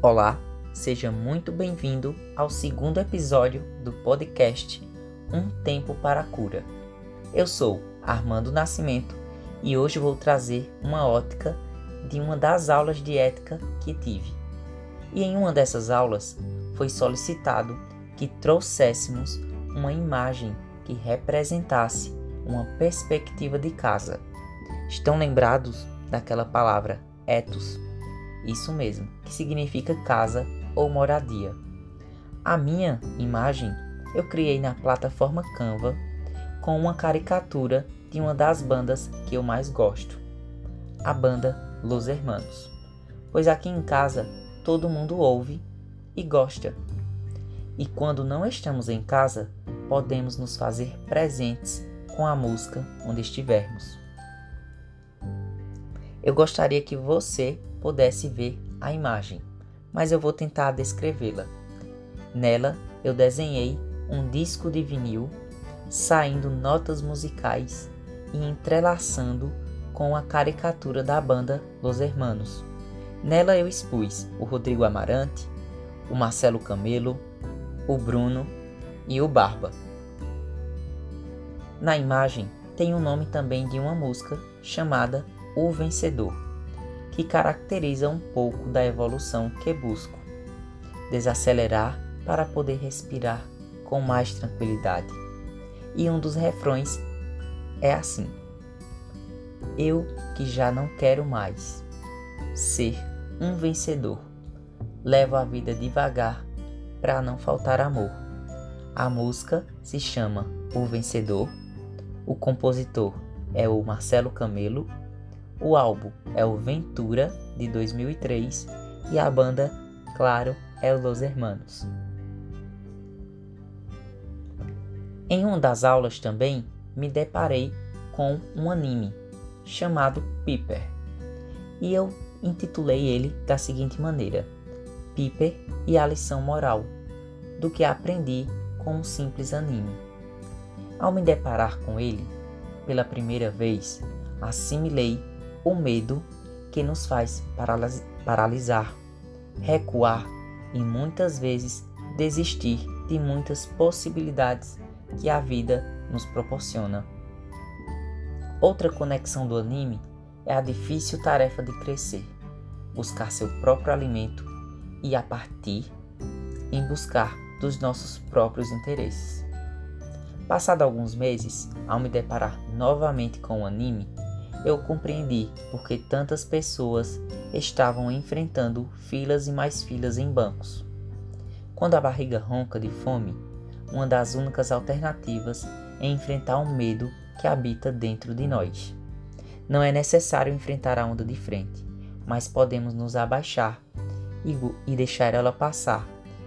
Olá, seja muito bem-vindo ao segundo episódio do podcast Um Tempo para a Cura. Eu sou Armando Nascimento e hoje vou trazer uma ótica de uma das aulas de ética que tive. E em uma dessas aulas foi solicitado que trouxéssemos uma imagem que representasse uma perspectiva de casa. Estão lembrados daquela palavra ethos? Isso mesmo, que significa casa ou moradia. A minha imagem eu criei na plataforma Canva com uma caricatura de uma das bandas que eu mais gosto, a banda Los Hermanos. Pois aqui em casa todo mundo ouve e gosta. E quando não estamos em casa, podemos nos fazer presentes com a música onde estivermos. Eu gostaria que você pudesse ver a imagem, mas eu vou tentar descrevê-la. Nela, eu desenhei um disco de vinil, saindo notas musicais e entrelaçando com a caricatura da banda Los Hermanos. Nela eu expus o Rodrigo Amarante, o Marcelo Camelo, o Bruno e o Barba. Na imagem tem o nome também de uma música chamada O Vencedor que caracteriza um pouco da evolução que busco. Desacelerar para poder respirar com mais tranquilidade. E um dos refrões é assim: Eu que já não quero mais ser um vencedor. Levo a vida devagar para não faltar amor. A música se chama O Vencedor. O compositor é o Marcelo Camelo o álbum é o Ventura de 2003 e a banda, claro, é Los Hermanos. Em uma das aulas também me deparei com um anime chamado Piper e eu intitulei ele da seguinte maneira: Piper e a lição moral do que aprendi com um simples anime. Ao me deparar com ele pela primeira vez, assimilei o medo que nos faz paralisar, recuar e muitas vezes desistir de muitas possibilidades que a vida nos proporciona. Outra conexão do anime é a difícil tarefa de crescer, buscar seu próprio alimento e, a partir, em buscar dos nossos próprios interesses. Passado alguns meses, ao me deparar novamente com o anime, eu compreendi porque tantas pessoas estavam enfrentando filas e mais filas em bancos. Quando a barriga ronca de fome, uma das únicas alternativas é enfrentar o medo que habita dentro de nós. Não é necessário enfrentar a onda de frente, mas podemos nos abaixar e, deixar ela passar,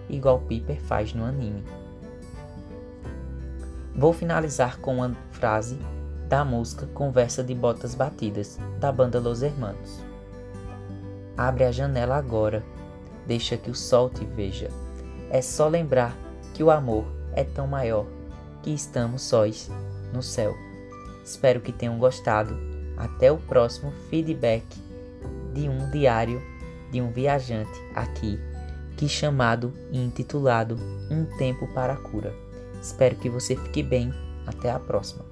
igual Piper faz no anime. Vou finalizar com uma frase da música Conversa de Botas Batidas, da banda Los Hermanos. Abre a janela agora, deixa que o sol te veja. É só lembrar que o amor é tão maior que estamos sós no céu. Espero que tenham gostado. Até o próximo feedback de um diário de um viajante aqui, que chamado e intitulado Um Tempo para a Cura. Espero que você fique bem. Até a próxima.